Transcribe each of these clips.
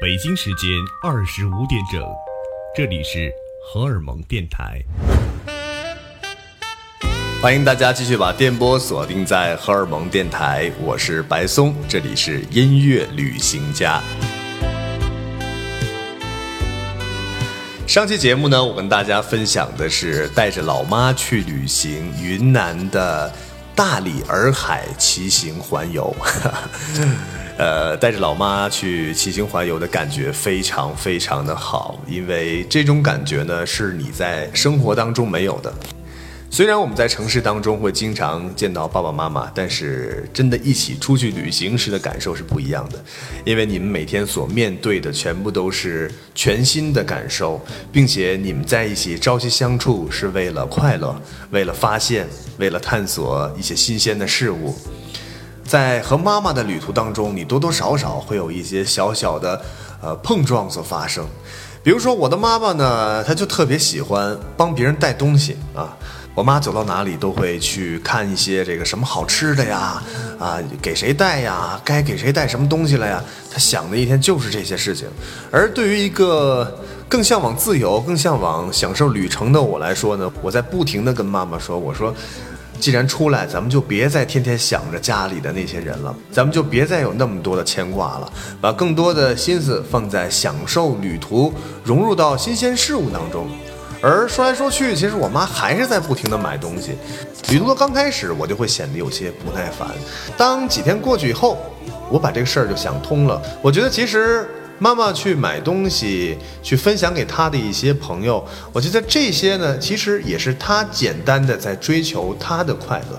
北京时间二十五点整，这里是荷尔蒙电台。欢迎大家继续把电波锁定在荷尔蒙电台，我是白松，这里是音乐旅行家。上期节目呢，我跟大家分享的是带着老妈去旅行云南的大理洱海骑行环游。呃，带着老妈去骑行环游的感觉非常非常的好，因为这种感觉呢是你在生活当中没有的。虽然我们在城市当中会经常见到爸爸妈妈，但是真的一起出去旅行时的感受是不一样的，因为你们每天所面对的全部都是全新的感受，并且你们在一起朝夕相处是为了快乐，为了发现，为了探索一些新鲜的事物。在和妈妈的旅途当中，你多多少少会有一些小小的呃碰撞所发生。比如说我的妈妈呢，她就特别喜欢帮别人带东西啊。我妈走到哪里都会去看一些这个什么好吃的呀，啊，给谁带呀？该给谁带什么东西了呀？她想的一天就是这些事情。而对于一个更向往自由、更向往享受旅程的我来说呢，我在不停的跟妈妈说，我说。既然出来，咱们就别再天天想着家里的那些人了，咱们就别再有那么多的牵挂了，把更多的心思放在享受旅途，融入到新鲜事物当中。而说来说去，其实我妈还是在不停的买东西。旅途的刚开始，我就会显得有些不耐烦。当几天过去以后，我把这个事儿就想通了。我觉得其实。妈妈去买东西，去分享给她的一些朋友，我觉得这些呢，其实也是她简单的在追求她的快乐，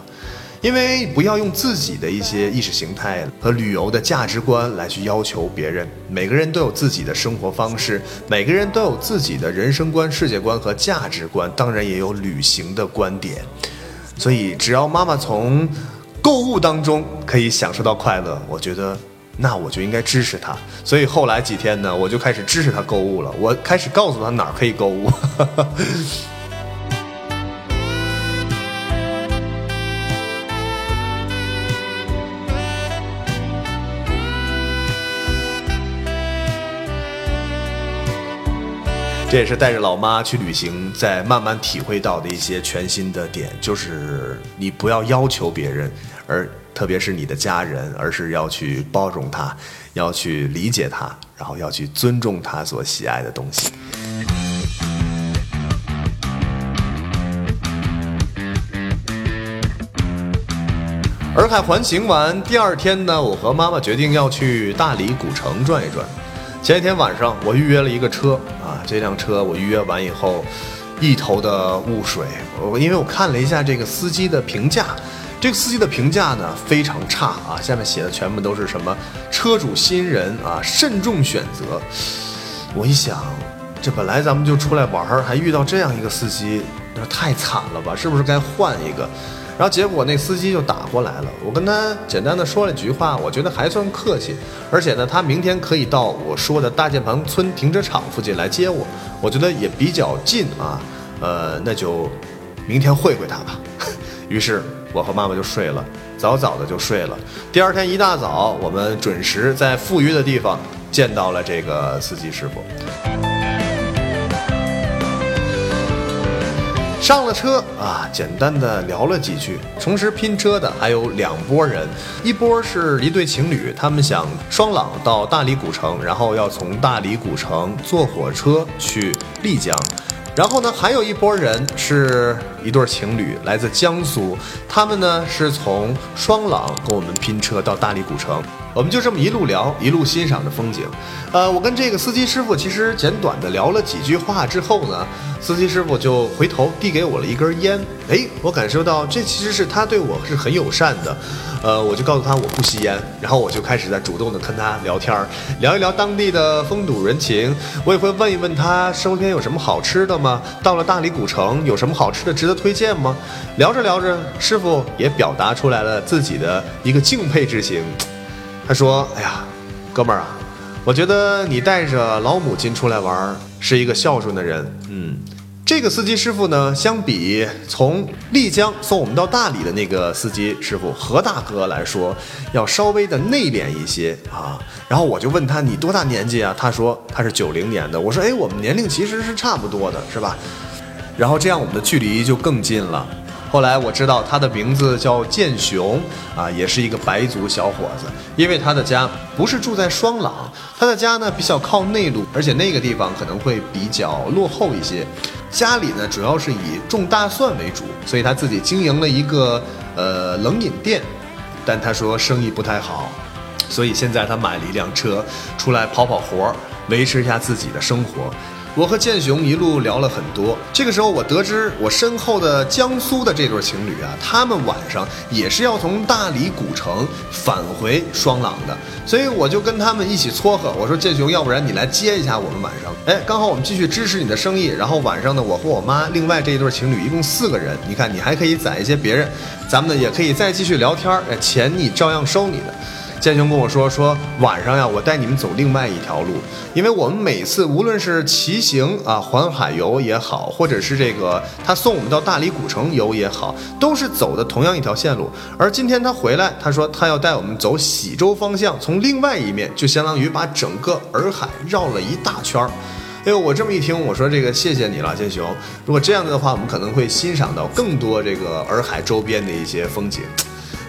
因为不要用自己的一些意识形态和旅游的价值观来去要求别人。每个人都有自己的生活方式，每个人都有自己的人生观、世界观和价值观，当然也有旅行的观点。所以，只要妈妈从购物当中可以享受到快乐，我觉得。那我就应该支持他，所以后来几天呢，我就开始支持他购物了。我开始告诉他哪儿可以购物。这也是带着老妈去旅行，在慢慢体会到的一些全新的点，就是你不要要求别人，而。特别是你的家人，而是要去包容他，要去理解他，然后要去尊重他所喜爱的东西。洱海环行完第二天呢，我和妈妈决定要去大理古城转一转。前一天晚上我预约了一个车啊，这辆车我预约完以后，一头的雾水。我因为我看了一下这个司机的评价。这个司机的评价呢非常差啊，下面写的全部都是什么车主新人啊，慎重选择。我一想，这本来咱们就出来玩儿，还遇到这样一个司机，那太惨了吧？是不是该换一个？然后结果那司机就打过来了，我跟他简单的说了几句话，我觉得还算客气，而且呢，他明天可以到我说的大键盘村停车场附近来接我，我觉得也比较近啊，呃，那就明天会会他吧。于是。我和妈妈就睡了，早早的就睡了。第二天一大早，我们准时在富余的地方见到了这个司机师傅。上了车啊，简单的聊了几句。同时拼车的还有两拨人，一波是一对情侣，他们想双廊到大理古城，然后要从大理古城坐火车去丽江。然后呢，还有一拨人是一对情侣，来自江苏，他们呢是从双廊跟我们拼车到大理古城。我们就这么一路聊，一路欣赏着风景。呃，我跟这个司机师傅其实简短的聊了几句话之后呢，司机师傅就回头递给我了一根烟。哎，我感受到这其实是他对我是很友善的。呃，我就告诉他我不吸烟，然后我就开始在主动的跟他聊天儿，聊一聊当地的风土人情。我也会问一问他身边有什么好吃的吗？到了大理古城有什么好吃的值得推荐吗？聊着聊着，师傅也表达出来了自己的一个敬佩之情。他说：“哎呀，哥们儿啊，我觉得你带着老母亲出来玩，是一个孝顺的人。嗯，这个司机师傅呢，相比从丽江送我们到大理的那个司机师傅何大哥来说，要稍微的内敛一些啊。然后我就问他你多大年纪啊？他说他是九零年的。我说哎，我们年龄其实是差不多的，是吧？然后这样我们的距离就更近了。后来我知道他的名字叫建雄啊，也是一个白族小伙子。因为他的家不是住在双廊，他的家呢比较靠内陆，而且那个地方可能会比较落后一些。家里呢主要是以种大蒜为主，所以他自己经营了一个呃冷饮店，但他说生意不太好，所以现在他买了一辆车出来跑跑活儿，维持一下自己的生活。我和建雄一路聊了很多。这个时候，我得知我身后的江苏的这对情侣啊，他们晚上也是要从大理古城返回双廊的，所以我就跟他们一起撮合。我说建雄，要不然你来接一下我们晚上？哎，刚好我们继续支持你的生意。然后晚上呢，我和我妈，另外这一对情侣一共四个人。你看，你还可以载一些别人，咱们呢也可以再继续聊天。哎，钱你照样收你的。建雄跟我说说晚上呀，我带你们走另外一条路，因为我们每次无论是骑行啊环海游也好，或者是这个他送我们到大理古城游也好，都是走的同样一条线路。而今天他回来，他说他要带我们走喜洲方向，从另外一面，就相当于把整个洱海绕了一大圈儿。哎呦，我这么一听，我说这个谢谢你了，建雄。如果这样子的话，我们可能会欣赏到更多这个洱海周边的一些风景。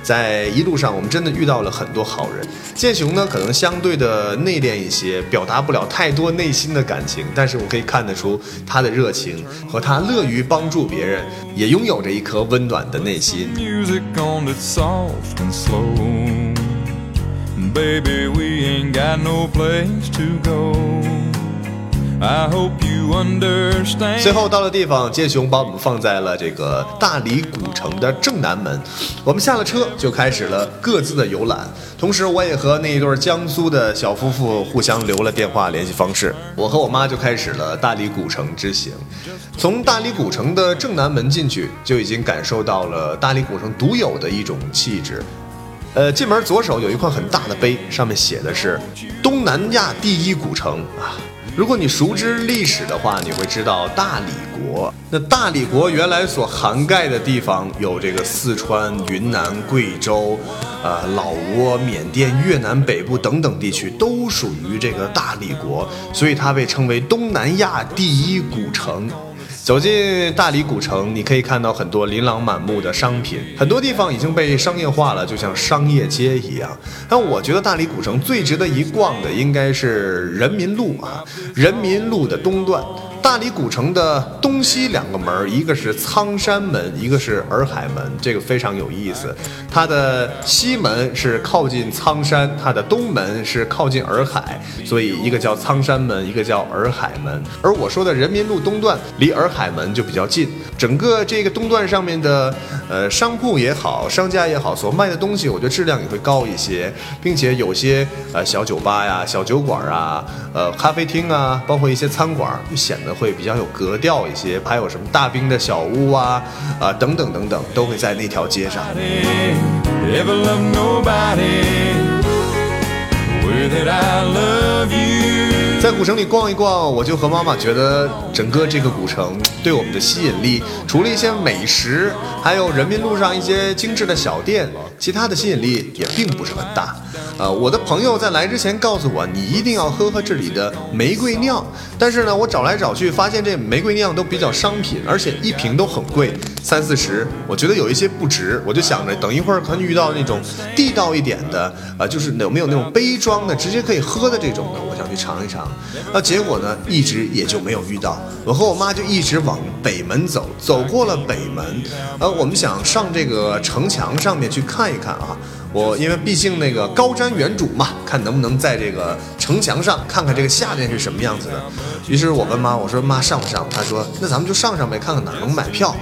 在一路上，我们真的遇到了很多好人。建雄呢，可能相对的内敛一些，表达不了太多内心的感情，但是我可以看得出他的热情和他乐于帮助别人，也拥有着一颗温暖的内心。最后到了地方，建雄把我们放在了这个大理古城的正南门。我们下了车就开始了各自的游览，同时我也和那一对江苏的小夫妇互相留了电话联系方式。我和我妈就开始了大理古城之行。从大理古城的正南门进去，就已经感受到了大理古城独有的一种气质。呃，进门左手有一块很大的碑，上面写的是“东南亚第一古城”啊。如果你熟知历史的话，你会知道大理国。那大理国原来所涵盖的地方有这个四川、云南、贵州，呃，老挝、缅甸、越南北部等等地区都属于这个大理国，所以它被称为东南亚第一古城。走进大理古城，你可以看到很多琳琅满目的商品，很多地方已经被商业化了，就像商业街一样。但我觉得大理古城最值得一逛的应该是人民路啊，人民路的东段。大理古城的东西两个门，一个是苍山门，一个是洱海门，这个非常有意思。它的西门是靠近苍山，它的东门是靠近洱海，所以一个叫苍山门，一个叫洱海门。而我说的人民路东段离洱海门就比较近，整个这个东段上面的呃商铺也好，商家也好，所卖的东西，我觉得质量也会高一些，并且有些呃小酒吧呀、小酒馆啊、呃咖啡厅啊，包括一些餐馆，就显得。会比较有格调一些，还有什么大兵的小屋啊，啊等等等等，都会在那条街上。在古城里逛一逛，我就和妈妈觉得整个这个古城对我们的吸引力，除了一些美食，还有人民路上一些精致的小店，其他的吸引力也并不是很大。呃，我的朋友在来之前告诉我，你一定要喝喝这里的玫瑰酿。但是呢，我找来找去，发现这玫瑰酿都比较商品，而且一瓶都很贵，三四十，我觉得有一些不值。我就想着，等一会儿可能遇到那种地道一点的，啊，就是有没有那种杯装的，直接可以喝的这种的，我想去尝一尝。那结果呢，一直也就没有遇到。我和我妈就一直往北门走，走过了北门，呃，我们想上这个城墙上面去看一看啊。我因为毕竟那个高瞻远瞩嘛，看能不能在这个城墙上看看这个下面是什么样子的。于是我问妈，我说妈上不上？她说那咱们就上上呗，看看哪能买票。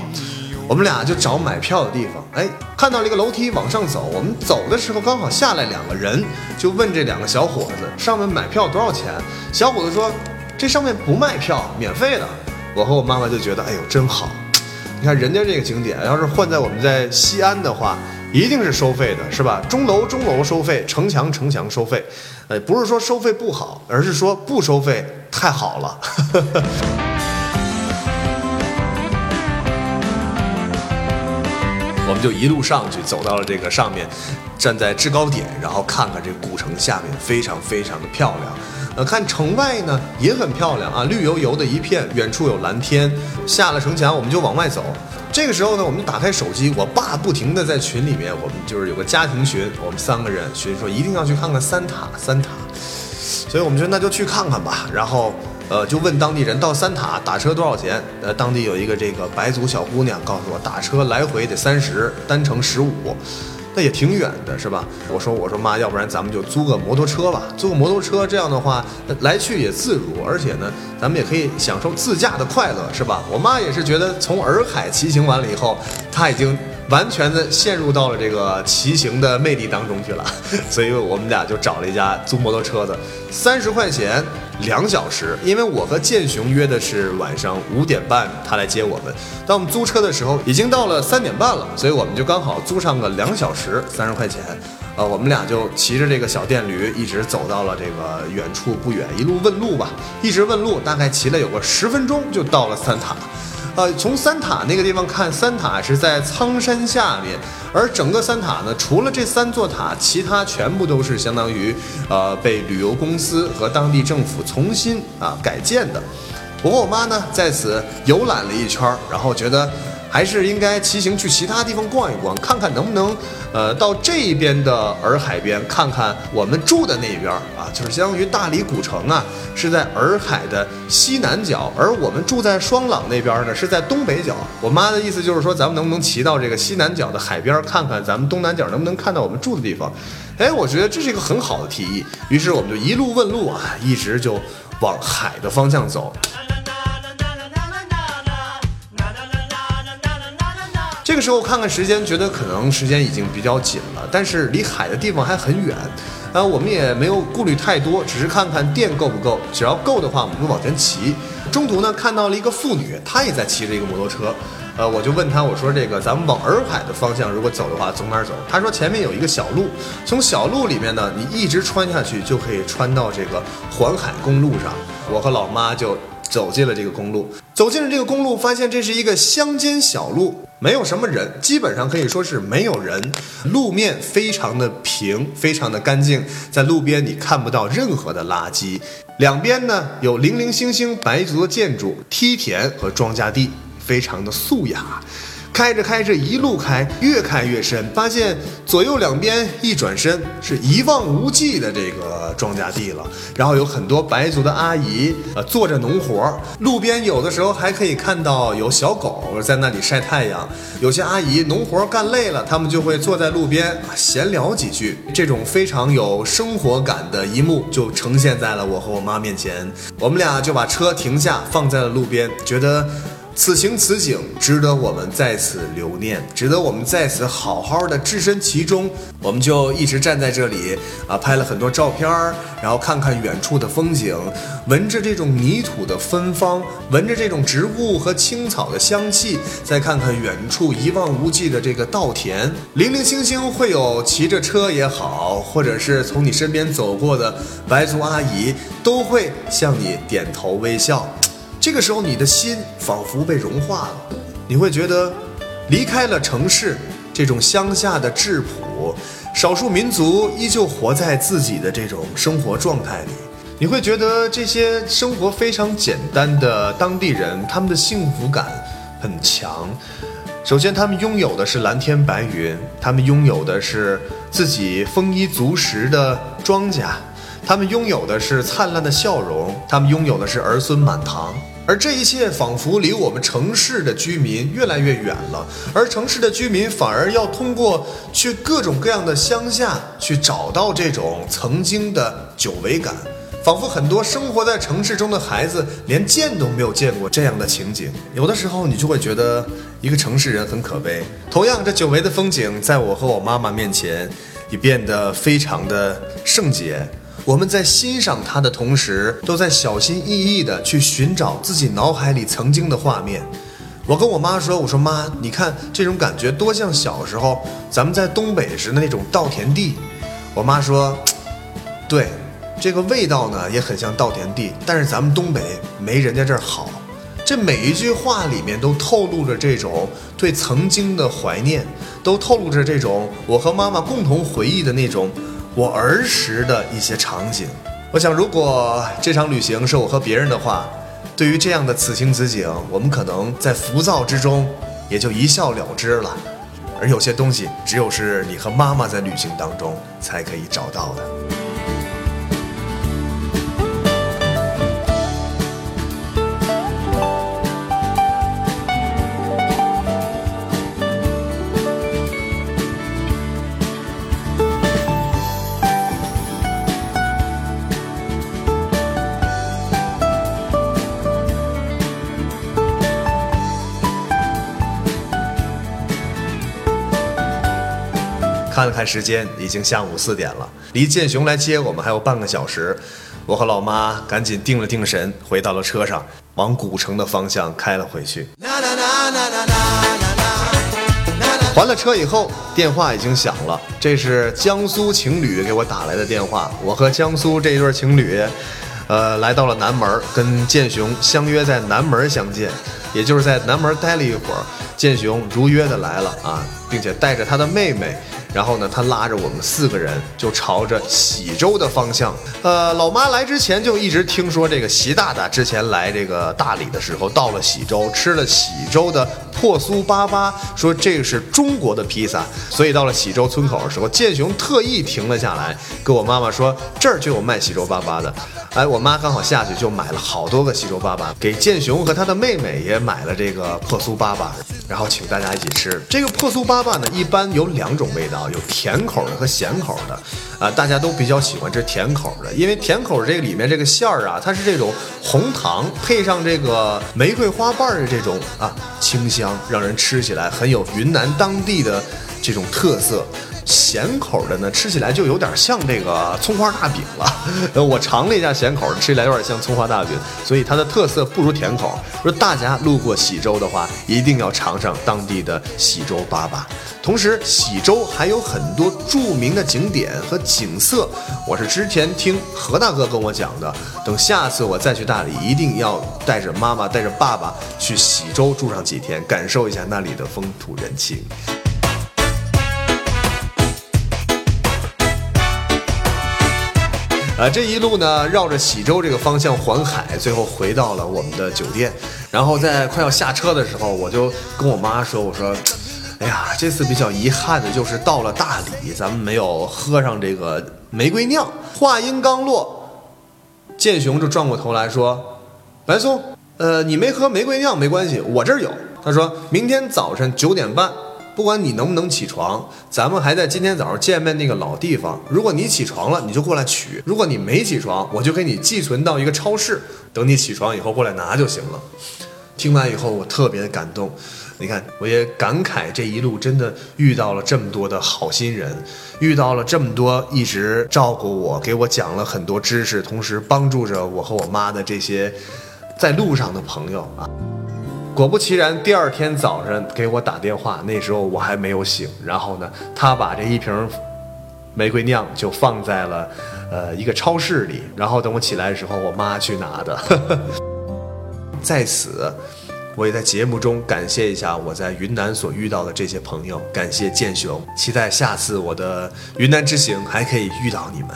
我们俩就找买票的地方，哎，看到了一个楼梯往上走。我们走的时候刚好下来两个人，就问这两个小伙子上面买票多少钱？小伙子说这上面不卖票，免费的。我和我妈妈就觉得哎呦真好。你看人家这个景点，要是换在我们在西安的话。一定是收费的，是吧？钟楼钟楼收费，城墙城墙收费，呃，不是说收费不好，而是说不收费太好了。我们就一路上去，走到了这个上面，站在制高点，然后看看这古城下面，非常非常的漂亮。呃，看城外呢也很漂亮啊，绿油油的一片，远处有蓝天。下了城墙，我们就往外走。这个时候呢，我们打开手机，我爸不停的在群里面，我们就是有个家庭群，我们三个人群说一定要去看看三塔，三塔。所以我们就那就去看看吧。然后，呃，就问当地人到三塔打车多少钱？呃，当地有一个这个白族小姑娘告诉我，打车来回得三十，单程十五。那也挺远的，是吧？我说，我说妈，要不然咱们就租个摩托车吧，租个摩托车，这样的话来去也自如，而且呢，咱们也可以享受自驾的快乐，是吧？我妈也是觉得从洱海骑行完了以后，她已经。完全的陷入到了这个骑行的魅力当中去了，所以我们俩就找了一家租摩托车的，三十块钱两小时。因为我和建雄约的是晚上五点半他来接我们，当我们租车的时候已经到了三点半了，所以我们就刚好租上个两小时，三十块钱。呃，我们俩就骑着这个小电驴一直走到了这个远处不远，一路问路吧，一直问路，大概骑了有个十分钟就到了三塔。呃，从三塔那个地方看，三塔是在苍山下面，而整个三塔呢，除了这三座塔，其他全部都是相当于呃被旅游公司和当地政府重新啊改建的。我和我妈呢在此游览了一圈，然后觉得。还是应该骑行去其他地方逛一逛，看看能不能，呃，到这边的洱海边看看我们住的那边啊，就是相当于大理古城啊，是在洱海的西南角，而我们住在双廊那边呢，是在东北角。我妈的意思就是说，咱们能不能骑到这个西南角的海边看看，咱们东南角能不能看到我们住的地方？哎，我觉得这是一个很好的提议。于是我们就一路问路啊，一直就往海的方向走。这个时候看看时间，觉得可能时间已经比较紧了，但是离海的地方还很远，啊，我们也没有顾虑太多，只是看看电够不够，只要够的话，我们就往前骑。中途呢，看到了一个妇女，她也在骑着一个摩托车，呃，我就问她，我说这个咱们往洱海的方向如果走的话，从哪儿走？她说前面有一个小路，从小路里面呢，你一直穿下去就可以穿到这个环海公路上。我和老妈就。走进了这个公路，走进了这个公路，发现这是一个乡间小路，没有什么人，基本上可以说是没有人。路面非常的平，非常的干净，在路边你看不到任何的垃圾。两边呢有零零星星白族的建筑、梯田和庄稼地，非常的素雅。开着开着，一路开，越开越深，发现左右两边一转身是一望无际的这个庄稼地了。然后有很多白族的阿姨，呃，做着农活儿。路边有的时候还可以看到有小狗在那里晒太阳。有些阿姨农活干累了，他们就会坐在路边闲聊几句。这种非常有生活感的一幕就呈现在了我和我妈面前。我们俩就把车停下，放在了路边，觉得。此情此景值得我们在此留念，值得我们在此好好的置身其中。我们就一直站在这里啊，拍了很多照片儿，然后看看远处的风景，闻着这种泥土的芬芳，闻着这种植物和青草的香气，再看看远处一望无际的这个稻田，零零星星会有骑着车也好，或者是从你身边走过的白族阿姨，都会向你点头微笑。这个时候，你的心仿佛被融化了，你会觉得离开了城市这种乡下的质朴，少数民族依旧活在自己的这种生活状态里。你会觉得这些生活非常简单的当地人，他们的幸福感很强。首先，他们拥有的是蓝天白云，他们拥有的是自己丰衣足食的庄稼，他们拥有的是灿烂的笑容，他们拥有的是儿孙满堂。而这一切仿佛离我们城市的居民越来越远了，而城市的居民反而要通过去各种各样的乡下去找到这种曾经的久违感，仿佛很多生活在城市中的孩子连见都没有见过这样的情景。有的时候你就会觉得一个城市人很可悲。同样，这久违的风景在我和我妈妈面前也变得非常的圣洁。我们在欣赏它的同时，都在小心翼翼地去寻找自己脑海里曾经的画面。我跟我妈说：“我说妈，你看这种感觉多像小时候咱们在东北时的那种稻田地。”我妈说：“对，这个味道呢也很像稻田地，但是咱们东北没人家这儿好。”这每一句话里面都透露着这种对曾经的怀念，都透露着这种我和妈妈共同回忆的那种我儿时的一些场景。我想，如果这场旅行是我和别人的话，对于这样的此情此景，我们可能在浮躁之中也就一笑了之了。而有些东西，只有是你和妈妈在旅行当中才可以找到的。看了看时间，已经下午四点了，离建雄来接我们还有半个小时。我和老妈赶紧定了定神，回到了车上，往古城的方向开了回去。还了车以后，电话已经响了，这是江苏情侣给我打来的电话。我和江苏这一对情侣，呃，来到了南门，跟建雄相约在南门相见，也就是在南门待了一会儿，建雄如约的来了啊，并且带着他的妹妹。然后呢，他拉着我们四个人就朝着喜洲的方向。呃，老妈来之前就一直听说这个习大大之前来这个大理的时候，到了喜洲吃了喜洲的破酥粑粑，说这个是中国的披萨。所以到了喜洲村口的时候，建雄特意停了下来，跟我妈妈说这儿就有卖喜洲粑粑的。哎，我妈刚好下去就买了好多个喜洲粑粑，给建雄和他的妹妹也买了这个破酥粑粑，然后请大家一起吃。这个破酥粑粑呢，一般有两种味道。有甜口的和咸口的，啊，大家都比较喜欢吃甜口的，因为甜口这个里面这个馅儿啊，它是这种红糖配上这个玫瑰花瓣的这种啊清香，让人吃起来很有云南当地的这种特色。咸口的呢，吃起来就有点像这个葱花大饼了。呃，我尝了一下咸口的，吃起来有点像葱花大饼，所以它的特色不如甜口。说大家路过喜洲的话，一定要尝尝当地的喜洲粑粑。同时，喜洲还有很多著名的景点和景色，我是之前听何大哥跟我讲的。等下次我再去大理，一定要带着妈妈、带着爸爸去喜洲住上几天，感受一下那里的风土人情。啊，这一路呢，绕着喜洲这个方向环海，最后回到了我们的酒店。然后在快要下车的时候，我就跟我妈说：“我说，哎呀，这次比较遗憾的就是到了大理，咱们没有喝上这个玫瑰酿。”话音刚落，建雄就转过头来说：“白松，呃，你没喝玫瑰酿没关系，我这儿有。”他说明天早晨九点半。不管你能不能起床，咱们还在今天早上见面那个老地方。如果你起床了，你就过来取；如果你没起床，我就给你寄存到一个超市，等你起床以后过来拿就行了。听完以后，我特别的感动。你看，我也感慨这一路真的遇到了这么多的好心人，遇到了这么多一直照顾我、给我讲了很多知识，同时帮助着我和我妈的这些在路上的朋友啊。果不其然，第二天早上给我打电话，那时候我还没有醒。然后呢，他把这一瓶玫瑰酿就放在了呃一个超市里。然后等我起来的时候，我妈去拿的。在此，我也在节目中感谢一下我在云南所遇到的这些朋友，感谢建雄，期待下次我的云南之行还可以遇到你们。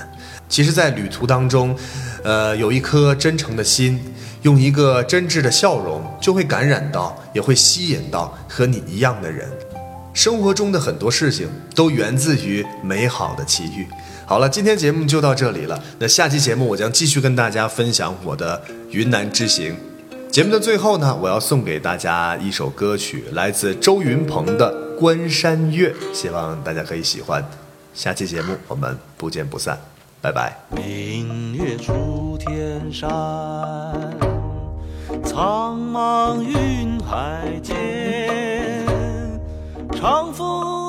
其实，在旅途当中，呃，有一颗真诚的心。用一个真挚的笑容，就会感染到，也会吸引到和你一样的人。生活中的很多事情都源自于美好的奇遇。好了，今天节目就到这里了。那下期节目我将继续跟大家分享我的云南之行。节目的最后呢，我要送给大家一首歌曲，来自周云鹏的《关山月》，希望大家可以喜欢。下期节目我们不见不散，拜拜。明月出天山。苍茫云海间，长风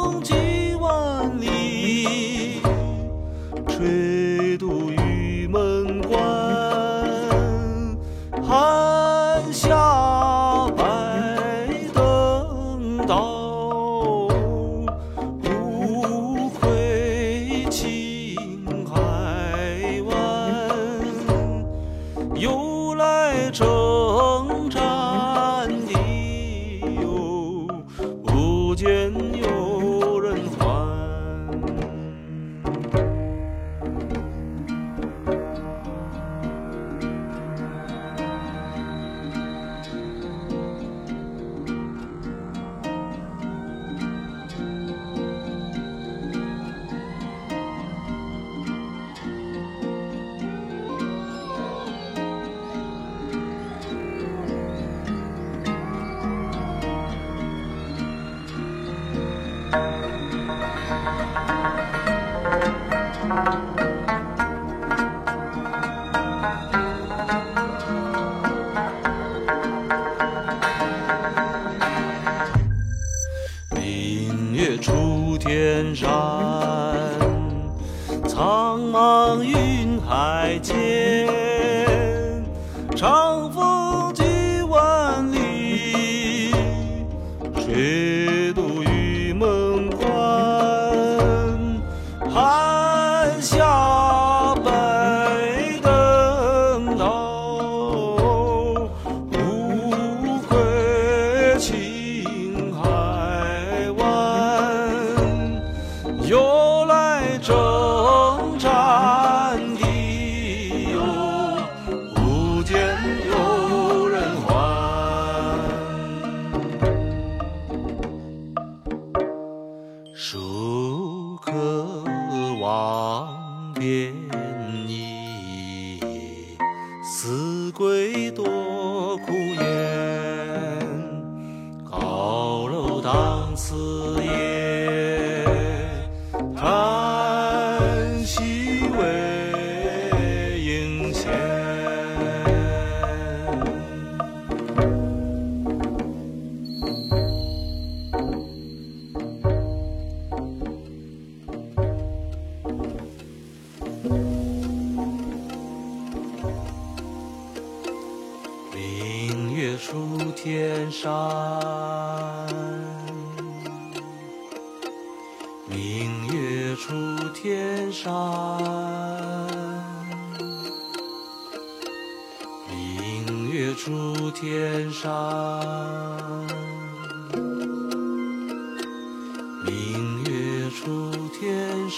Oh.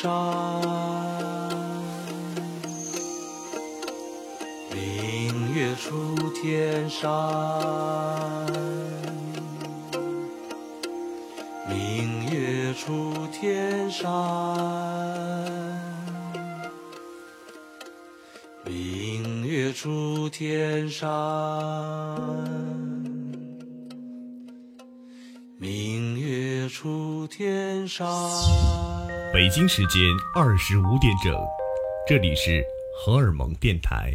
山明月出天山明月出天山明月出天山明月出天山北京时间二十五点整这里是荷尔蒙电台。